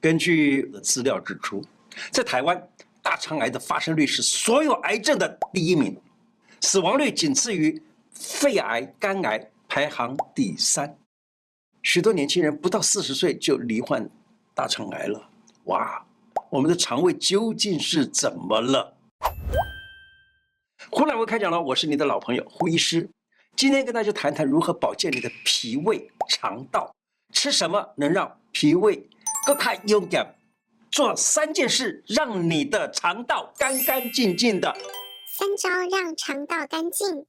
根据资料指出，在台湾，大肠癌的发生率是所有癌症的第一名，死亡率仅次于肺癌、肝癌，排行第三。许多年轻人不到四十岁就罹患大肠癌了。哇，我们的肠胃究竟是怎么了？胡乃文开讲了，我是你的老朋友胡医师，今天跟大家谈谈如何保健你的脾胃、肠道，吃什么能让脾胃做三件事让你的肠道干干净净的。三招让肠道干净。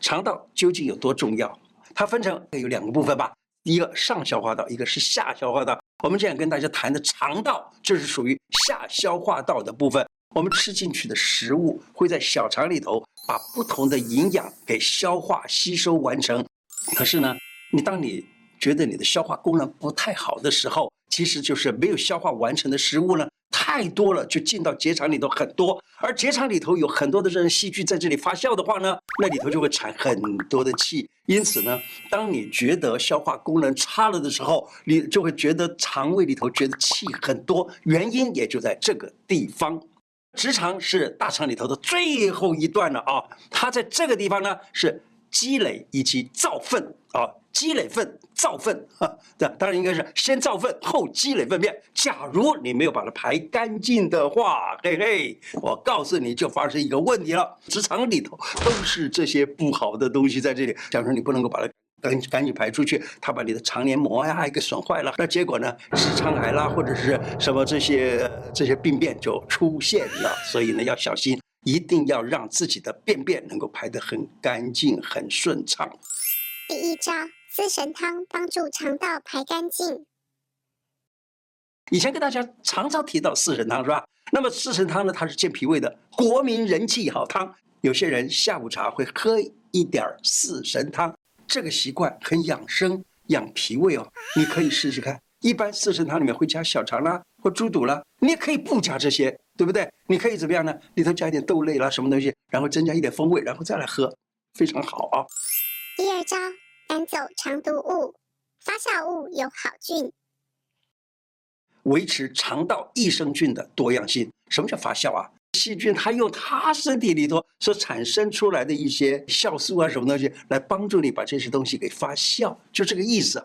肠道究竟有多重要？它分成有两个部分吧，一个上消化道，一个是下消化道。我们这样跟大家谈的肠道，就是属于下消化道的部分。我们吃进去的食物会在小肠里头把不同的营养给消化吸收完成。可是呢，你当你觉得你的消化功能不太好的时候，其实就是没有消化完成的食物呢，太多了，就进到结肠里头很多，而结肠里头有很多的这种细菌在这里发酵的话呢，那里头就会产很多的气。因此呢，当你觉得消化功能差了的时候，你就会觉得肠胃里头觉得气很多，原因也就在这个地方。直肠是大肠里头的最后一段了啊，它在这个地方呢是积累以及造粪啊，积累粪造粪啊，这 当然应该是先造粪后积累粪便。假如你没有把它排干净的话，嘿嘿，我告诉你就发生一个问题了，直肠里头都是这些不好的东西在这里。假如你不能够把它。赶赶紧排出去，他把你的肠黏膜呀给损坏了，那结果呢，直肠癌啦，或者是什么这些这些病变就出现了。所以呢，要小心，一定要让自己的便便能够排得很干净、很顺畅。第一招，四神汤帮助肠道排干净。以前跟大家常常提到四神汤是吧？那么四神汤呢，它是健脾胃的国民人气好汤。有些人下午茶会喝一点四神汤。这个习惯很养生、养脾胃哦，你可以试试看。一般四神汤里面会加小肠啦，或猪肚啦，你也可以不加这些，对不对？你可以怎么样呢？里头加一点豆类啦，什么东西，然后增加一点风味，然后再来喝，非常好啊。第二招，赶走肠毒物，发酵物有好菌，维持肠道益生菌的多样性。什么叫发酵啊？细菌它用它身体里头所产生出来的一些酵素啊，什么东西来帮助你把这些东西给发酵，就这个意思。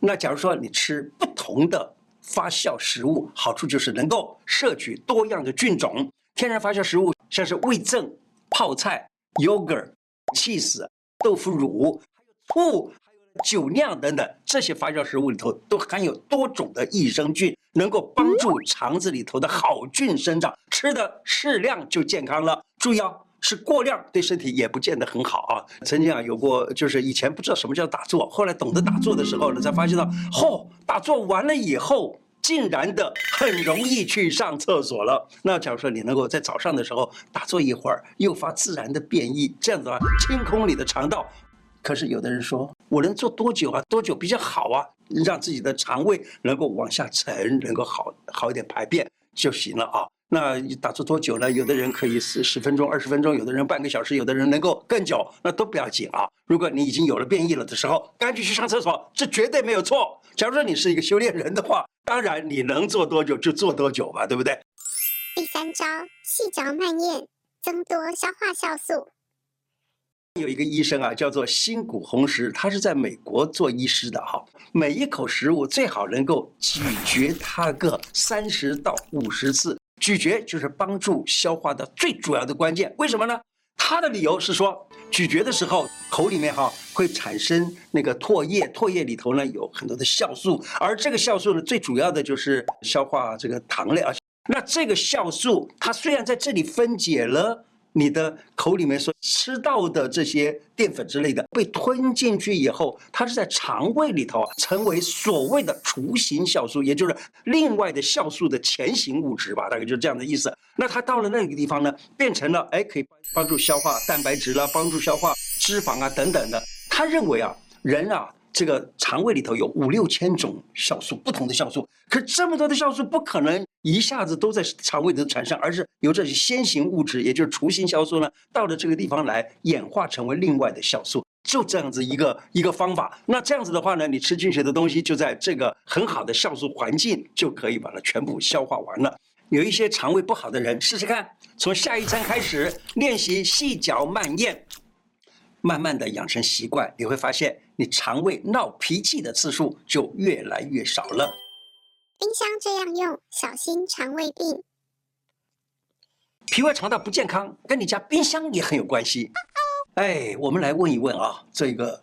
那假如说你吃不同的发酵食物，好处就是能够摄取多样的菌种。天然发酵食物像是味噌、泡菜、yogurt、cheese、豆腐乳，还有醋。还有酒酿等等这些发酵食物里头都含有多种的益生菌，能够帮助肠子里头的好菌生长。吃的适量就健康了。注意哦，吃过量对身体也不见得很好啊。曾经啊有过，就是以前不知道什么叫打坐，后来懂得打坐的时候呢，才发现到，嚯，打坐完了以后，竟然的很容易去上厕所了。那假如说你能够在早上的时候打坐一会儿，诱发自然的便意，这样子啊，清空你的肠道。可是有的人说，我能做多久啊？多久比较好啊？让自己的肠胃能够往下沉，能够好好一点排便就行了啊。那你打坐多久呢？有的人可以十十分钟、二十分钟，有的人半个小时，有的人能够更久，那都不要紧啊。如果你已经有了变异了的时候，赶紧去上厕所，这绝对没有错。假如说你是一个修炼人的话，当然你能做多久就做多久吧，对不对？第三招，细嚼慢咽，增多消化酵素。有一个医生啊，叫做新谷弘石，他是在美国做医师的哈。每一口食物最好能够咀嚼它个三十到五十次，咀嚼就是帮助消化的最主要的关键。为什么呢？他的理由是说，咀嚼的时候口里面哈会产生那个唾液，唾液里头呢有很多的酵素，而这个酵素呢最主要的就是消化这个糖类啊。那这个酵素它虽然在这里分解了。你的口里面所吃到的这些淀粉之类的被吞进去以后，它是在肠胃里头啊成为所谓的雏形酵素，也就是另外的酵素的前行物质吧，大概就是这样的意思。那它到了那个地方呢，变成了哎，可以帮助消化蛋白质啦，帮助消化脂肪啊等等的。他认为啊，人啊。这个肠胃里头有五六千种酵素，不同的酵素，可这么多的酵素不可能一下子都在肠胃里头产生，而是由这些先行物质，也就是雏形酵素呢，到了这个地方来演化成为另外的酵素。就这样子一个一个方法。那这样子的话呢，你吃进去的东西就在这个很好的酵素环境，就可以把它全部消化完了。有一些肠胃不好的人，试试看，从下一餐开始练习细嚼慢咽，慢慢的养成习惯，你会发现你肠胃闹脾气的次数就越来越少了。冰箱这样用，小心肠胃病。脾胃肠道不健康，跟你家冰箱也很有关系。哎，我们来问一问啊，这个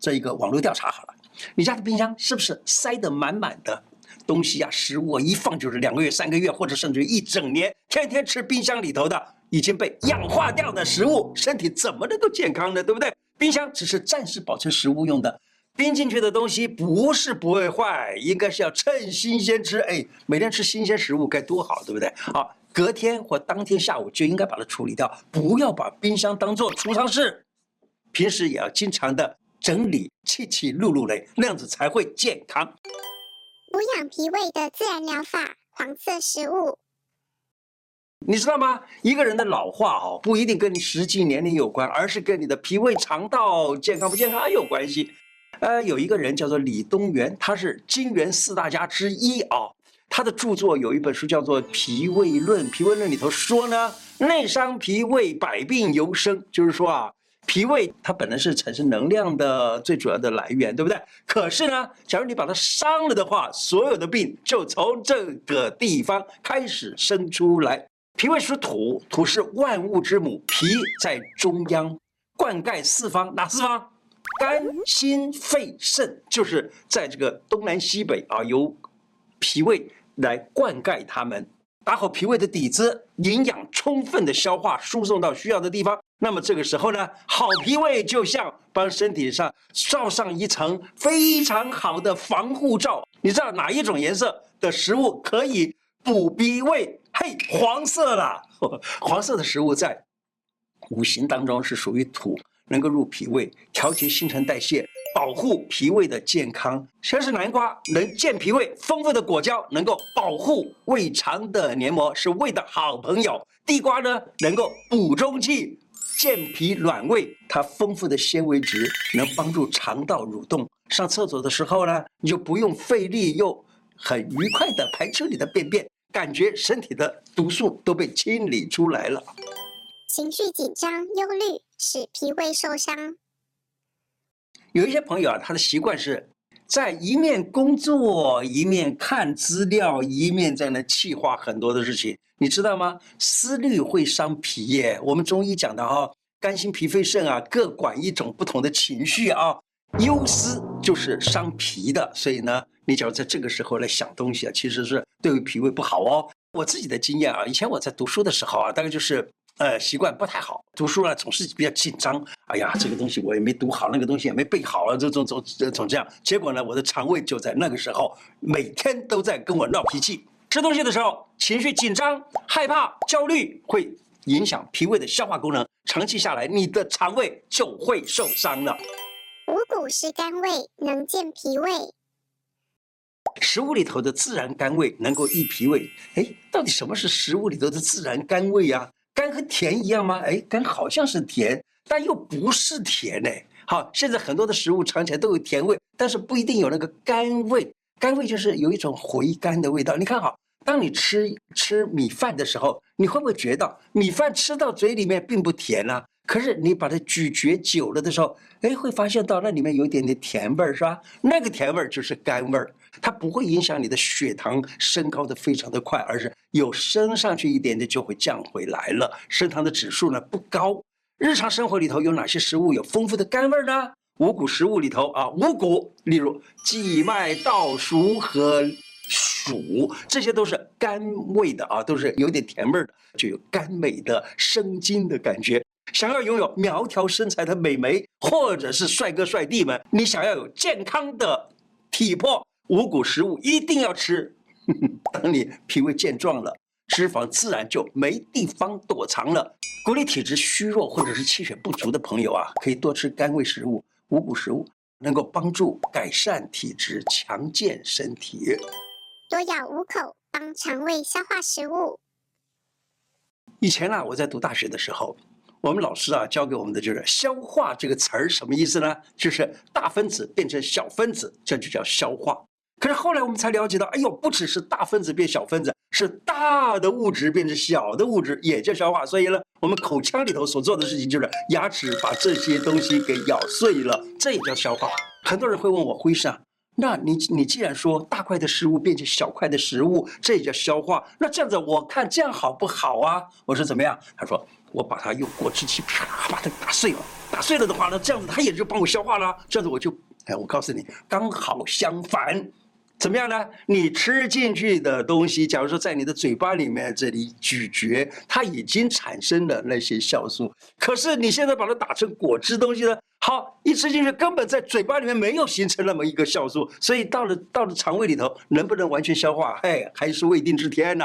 这一个网络调查好了，你家的冰箱是不是塞得满满的？东西啊，食物啊，一放就是两个月、三个月，或者甚至于一整年，天天吃冰箱里头的已经被氧化掉的食物，身体怎么能够健康呢？对不对？冰箱只是暂时保存食物用的，冰进去的东西不是不会坏，应该是要趁新鲜吃。哎，每天吃新鲜食物该多好，对不对？好，隔天或当天下午就应该把它处理掉，不要把冰箱当做储藏室。平时也要经常的整理，气气碌碌的，那样子才会健康。补养脾胃的自然疗法，黄色食物。你知道吗？一个人的老化哦，不一定跟你实际年龄有关，而是跟你的脾胃肠道健康不健康有关系。呃，有一个人叫做李东垣，他是金元四大家之一啊。他的著作有一本书叫做《脾胃论》，《脾胃论》里头说呢，内伤脾胃，百病由生，就是说啊。脾胃它本来是产生能量的最主要的来源，对不对？可是呢，假如你把它伤了的话，所有的病就从这个地方开始生出来。脾胃属土，土是万物之母，脾在中央，灌溉四方，哪四方？肝、心、肺、肾，就是在这个东南西北啊，由脾胃来灌溉它们。打好脾胃的底子，营养充分的消化输送到需要的地方。那么这个时候呢，好脾胃就像帮身体上罩上一层非常好的防护罩。你知道哪一种颜色的食物可以补脾胃？嘿，黄色的，黄色的食物在五行当中是属于土，能够入脾胃，调节新陈代谢。保护脾胃的健康，先是南瓜能健脾胃，丰富的果胶能够保护胃肠的黏膜，是胃的好朋友。地瓜呢，能够补中气、健脾暖胃，它丰富的纤维质能帮助肠道蠕动。上厕所的时候呢，你就不用费力，又很愉快的排出你的便便，感觉身体的毒素都被清理出来了。情绪紧张、忧虑使脾胃受伤。有一些朋友啊，他的习惯是在一面工作，一面看资料，一面在那气化很多的事情，你知道吗？思虑会伤脾耶。我们中医讲的哈，肝心脾肺肾啊，各管一种不同的情绪啊，忧思就是伤脾的。所以呢，你假如在这个时候来想东西啊，其实是对于脾胃不好哦。我自己的经验啊，以前我在读书的时候啊，大概就是。呃，习惯不太好，读书呢总是比较紧张。哎呀，这个东西我也没读好，那个东西也没背好啊，这种总总这样。结果呢，我的肠胃就在那个时候每天都在跟我闹脾气。吃东西的时候情绪紧张、害怕、焦虑，会影响脾胃的消化功能。长期下来，你的肠胃就会受伤了。五谷是甘味，能健脾胃。食物里头的自然甘味能够益脾胃。哎，到底什么是食物里头的自然甘味呀？甘和甜一样吗？哎，甘好像是甜，但又不是甜呢。好，现在很多的食物尝起来都有甜味，但是不一定有那个甘味。甘味就是有一种回甘的味道。你看好，当你吃吃米饭的时候，你会不会觉得米饭吃到嘴里面并不甜呢？可是你把它咀嚼久了的时候，哎，会发现到那里面有一点点甜味儿，是吧？那个甜味儿就是甘味儿。它不会影响你的血糖升高的非常的快，而是有升上去一点点就会降回来了，升糖的指数呢不高。日常生活里头有哪些食物有丰富的甘味呢？五谷食物里头啊，五谷，例如稷麦、稻黍和黍，这些都是甘味的啊，都是有点甜味儿的，就有甘美的生津的感觉。想要拥有苗条身材的美眉，或者是帅哥帅弟们，你想要有健康的体魄。五谷食物一定要吃，等你脾胃健壮了，脂肪自然就没地方躲藏了。鼓励体质虚弱或者是气血不足的朋友啊，可以多吃甘味食物、五谷食物，能够帮助改善体质、强健身体。多咬五口，帮肠胃消化食物。以前啊，我在读大学的时候，我们老师啊教给我们的就是“消化”这个词儿什么意思呢？就是大分子变成小分子，这就叫消化。可是后来我们才了解到，哎呦，不只是大分子变小分子，是大的物质变成小的物质也叫消化。所以呢，我们口腔里头所做的事情就是牙齿把这些东西给咬碎了，这也叫消化。很多人会问我，辉生，那你你既然说大块的食物变成小块的食物，这也叫消化，那这样子我看这样好不好啊？我说怎么样？他说我把它用果汁机啪把它打碎了，打碎了的话呢，这样子它也就帮我消化了，这样子我就哎，我告诉你，刚好相反。怎么样呢？你吃进去的东西，假如说在你的嘴巴里面这里咀嚼，它已经产生了那些酵素。可是你现在把它打成果汁东西呢？好，一吃进去根本在嘴巴里面没有形成那么一个酵素，所以到了到了肠胃里头，能不能完全消化？嘿，还是未定之天呢。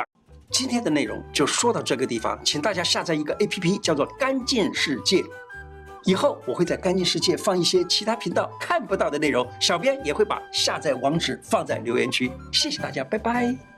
今天的内容就说到这个地方，请大家下载一个 APP，叫做“干净世界”。以后我会在干净世界放一些其他频道看不到的内容，小编也会把下载网址放在留言区。谢谢大家，拜拜。